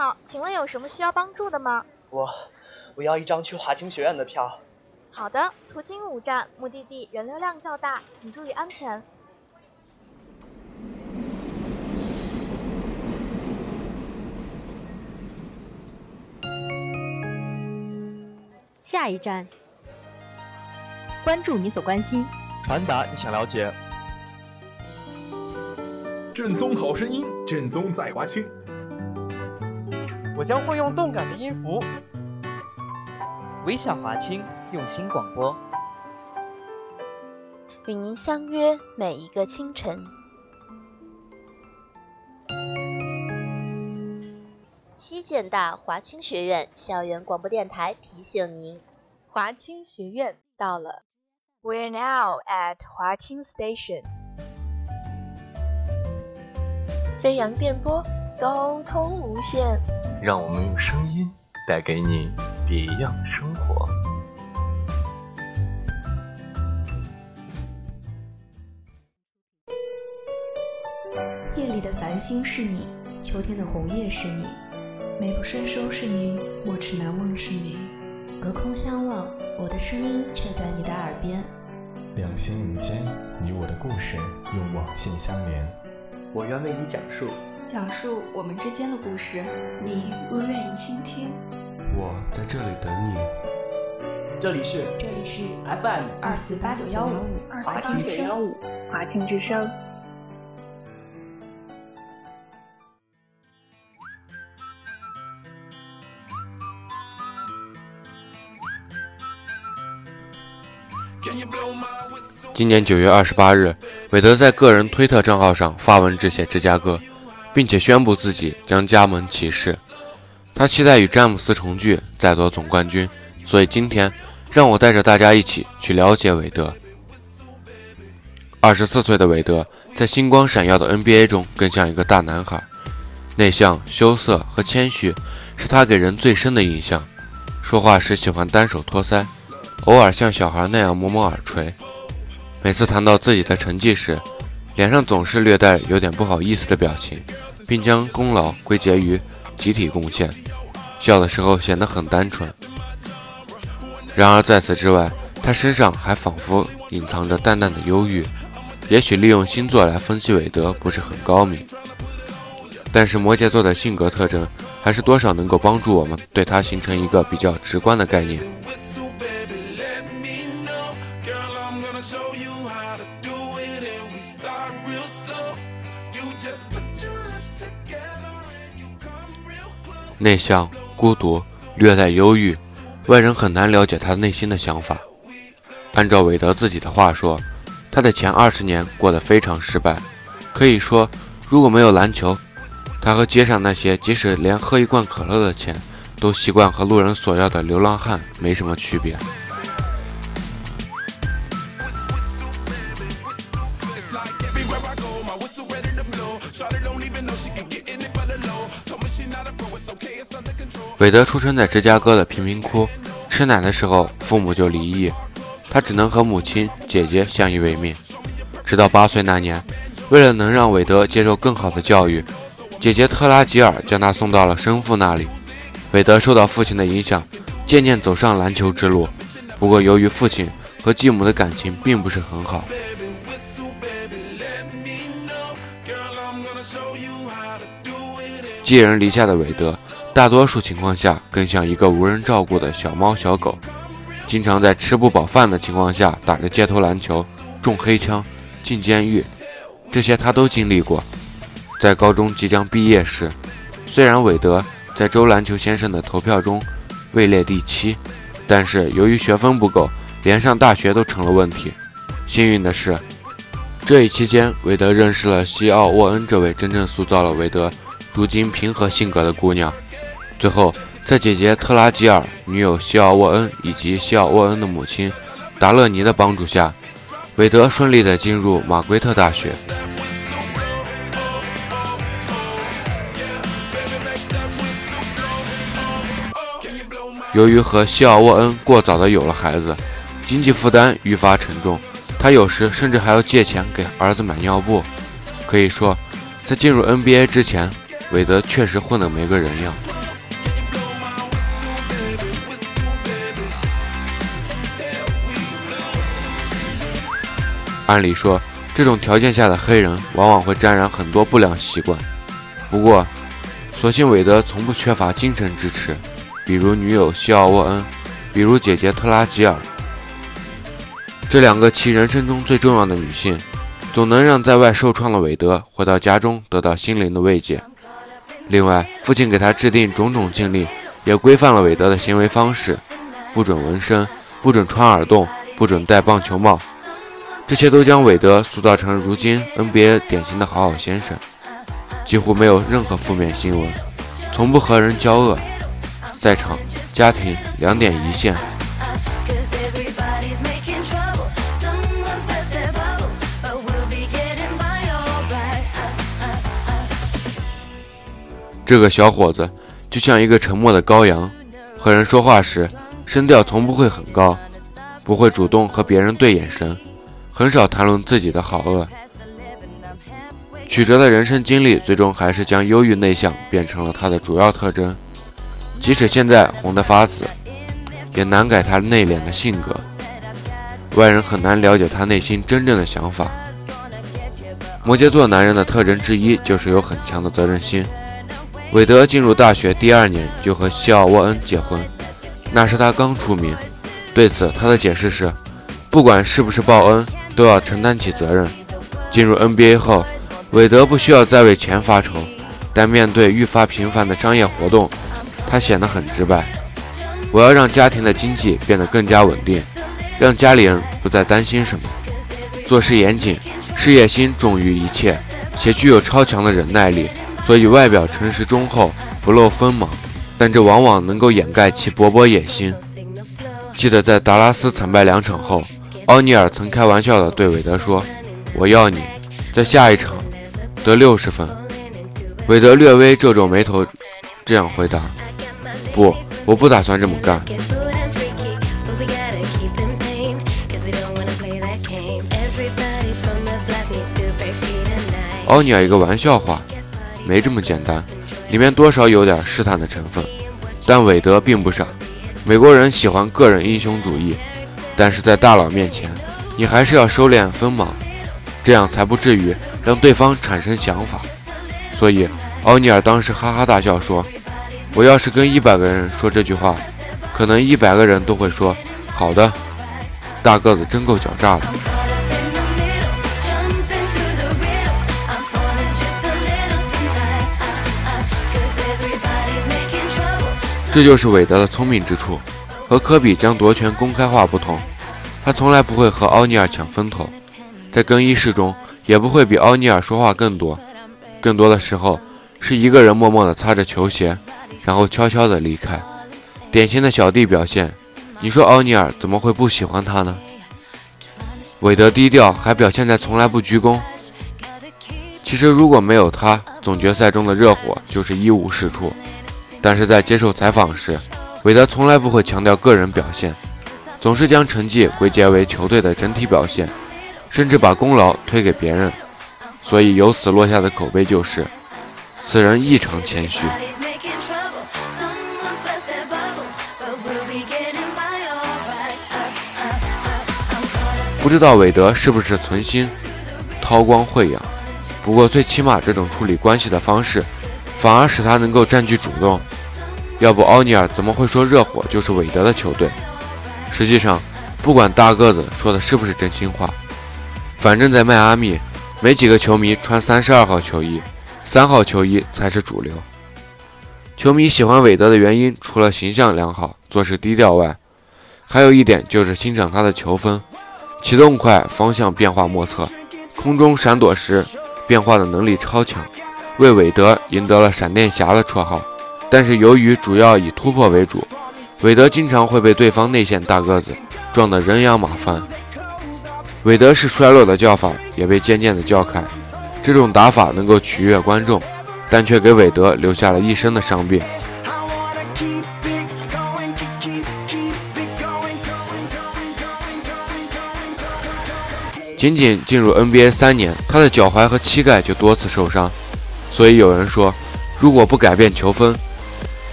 好，请问有什么需要帮助的吗？我我要一张去华清学院的票。好的，途经五站，目的地人流量较大，请注意安全。下一站，关注你所关心，传达你想了解。正宗好声音，正宗在华清。我将会用动感的音符，微笑华清，用心广播，与您相约每一个清晨。西建大华清学院校园广播电台提醒您，华清学院到了。We're now at 华清 Station。飞扬电波，沟通无限。让我们用声音带给你别样的生活。夜里的繁星是你，秋天的红叶是你。美不胜收是你，莫齿难忘是你，隔空相望，我的声音却在你的耳边。两心无间，你我的故事用网线相连。我愿为你讲述，讲述我们之间的故事，你若愿意倾听，我在这里等你。这里是这里是 FM 二四八九幺五华清九幺五华清之声。今年九月二十八日，韦德在个人推特账号上发文致谢芝加哥，并且宣布自己将加盟骑士。他期待与詹姆斯重聚，再夺总冠军。所以今天，让我带着大家一起去了解韦德。二十四岁的韦德在星光闪耀的 NBA 中更像一个大男孩，内向、羞涩和谦虚是他给人最深的印象。说话时喜欢单手托腮。偶尔像小孩那样摸摸耳垂，每次谈到自己的成绩时，脸上总是略带有点不好意思的表情，并将功劳归结于集体贡献。笑的时候显得很单纯。然而在此之外，他身上还仿佛隐藏着淡淡的忧郁。也许利用星座来分析韦德不是很高明，但是摩羯座的性格特征还是多少能够帮助我们对他形成一个比较直观的概念。内向、孤独、略带忧郁，外人很难了解他内心的想法。按照韦德自己的话说，他的前二十年过得非常失败。可以说，如果没有篮球，他和街上那些即使连喝一罐可乐的钱都习惯和路人索要的流浪汉没什么区别。韦德出生在芝加哥的贫民窟，吃奶的时候父母就离异，他只能和母亲、姐姐相依为命。直到八岁那年，为了能让韦德接受更好的教育，姐姐特拉吉尔将他送到了生父那里。韦德受到父亲的影响，渐渐走上篮球之路。不过，由于父亲和继母的感情并不是很好，寄人篱下的韦德。大多数情况下，更像一个无人照顾的小猫小狗，经常在吃不饱饭的情况下打着街头篮球、中黑枪、进监狱，这些他都经历过。在高中即将毕业时，虽然韦德在周篮球先生的投票中位列第七，但是由于学分不够，连上大学都成了问题。幸运的是，这一期间，韦德认识了西奥沃恩这位真正塑造了韦德如今平和性格的姑娘。最后，在姐姐特拉吉尔、女友西奥沃恩以及西奥沃恩的母亲达勒尼的帮助下，韦德顺利地进入马圭特大学。由于和西奥沃恩过早的有了孩子，经济负担愈发沉重，他有时甚至还要借钱给儿子买尿布。可以说，在进入 NBA 之前，韦德确实混得没个人样。按理说，这种条件下的黑人往往会沾染很多不良习惯。不过，所幸韦德从不缺乏精神支持，比如女友西奥沃恩，比如姐姐特拉吉尔。这两个其人生中最重要的女性，总能让在外受创的韦德回到家中得到心灵的慰藉。另外，父亲给他制定种种禁令，也规范了韦德的行为方式：不准纹身，不准穿耳洞，不准戴棒球帽。这些都将韦德塑造成如今 NBA 典型的好好先生，几乎没有任何负面新闻，从不和人交恶，在场家庭两点一线。这个小伙子就像一个沉默的羔羊，和人说话时声调从不会很高，不会主动和别人对眼神，很少谈论自己的好恶。曲折的人生经历最终还是将忧郁内向变成了他的主要特征。即使现在红得发紫，也难改他内敛的性格，外人很难了解他内心真正的想法。摩羯座男人的特征之一就是有很强的责任心。韦德进入大学第二年就和西奥沃恩结婚，那时他刚出名。对此，他的解释是：不管是不是报恩，都要承担起责任。进入 NBA 后，韦德不需要再为钱发愁，但面对愈发频繁的商业活动，他显得很直白：“我要让家庭的经济变得更加稳定，让家里人不再担心什么。做事严谨，事业心重于一切，且具有超强的忍耐力。”所以外表诚实忠厚，不露锋芒，但这往往能够掩盖其勃勃野心。记得在达拉斯惨败两场后，奥尼尔曾开玩笑地对韦德说：“我要你在下一场得六十分。”韦德略微皱皱眉头，这样回答：“不，我不打算这么干。”奥尼尔一个玩笑话。没这么简单，里面多少有点试探的成分。但韦德并不傻，美国人喜欢个人英雄主义，但是在大佬面前，你还是要收敛锋芒，这样才不至于让对方产生想法。所以，奥尼尔当时哈哈大笑说：“我要是跟一百个人说这句话，可能一百个人都会说好的，大个子真够狡诈的。”这就是韦德的聪明之处，和科比将夺权公开化不同，他从来不会和奥尼尔抢风头，在更衣室中也不会比奥尼尔说话更多，更多的时候是一个人默默地擦着球鞋，然后悄悄地离开，典型的小弟表现。你说奥尼尔怎么会不喜欢他呢？韦德低调，还表现在从来不鞠躬。其实如果没有他，总决赛中的热火就是一无是处。但是在接受采访时，韦德从来不会强调个人表现，总是将成绩归结为球队的整体表现，甚至把功劳推给别人。所以由此落下的口碑就是：此人异常谦虚。不知道韦德是不是存心韬光晦养，不过最起码这种处理关系的方式。反而使他能够占据主动，要不奥尼尔怎么会说热火就是韦德的球队？实际上，不管大个子说的是不是真心话，反正在迈阿密，没几个球迷穿三十二号球衣，三号球衣才是主流。球迷喜欢韦德的原因，除了形象良好、做事低调外，还有一点就是欣赏他的球风，启动快，方向变化莫测，空中闪躲时变化的能力超强。为韦德赢得了“闪电侠”的绰号，但是由于主要以突破为主，韦德经常会被对方内线大个子撞得人仰马翻。韦德是衰落的叫法，也被渐渐的叫开。这种打法能够取悦观众，但却给韦德留下了一身的伤病。仅仅进入 NBA 三年，他的脚踝和膝盖就多次受伤。所以有人说，如果不改变球风，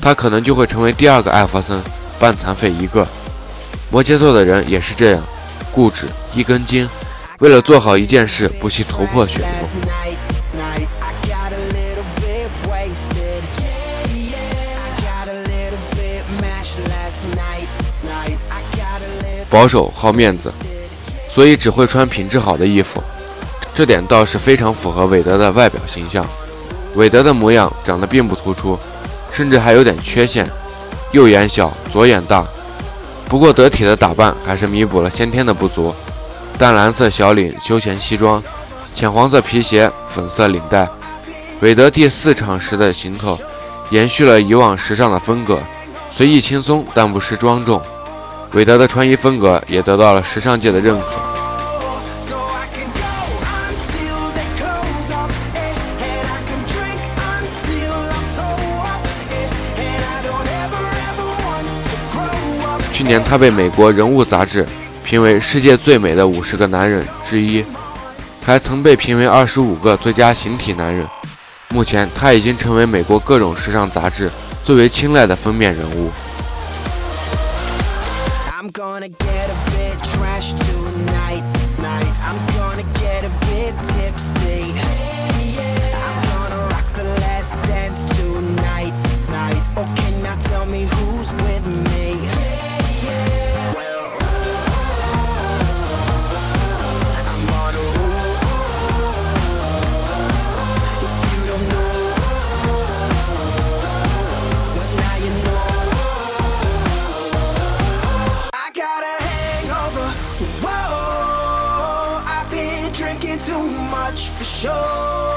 他可能就会成为第二个艾弗森，半残废一个。摩羯座的人也是这样，固执，一根筋，为了做好一件事，不惜头破血流。保守好面子，所以只会穿品质好的衣服，这点倒是非常符合韦德的外表形象。韦德的模样长得并不突出，甚至还有点缺陷，右眼小，左眼大。不过得体的打扮还是弥补了先天的不足。淡蓝色小领休闲西装，浅黄色皮鞋，粉色领带。韦德第四场时的行头延续了以往时尚的风格，随意轻松，但不失庄重。韦德的穿衣风格也得到了时尚界的认可。去年，他被美国人物杂志评为世界最美的五十个男人之一，还曾被评为二十五个最佳形体男人。目前，他已经成为美国各种时尚杂志最为青睐的封面人物。show.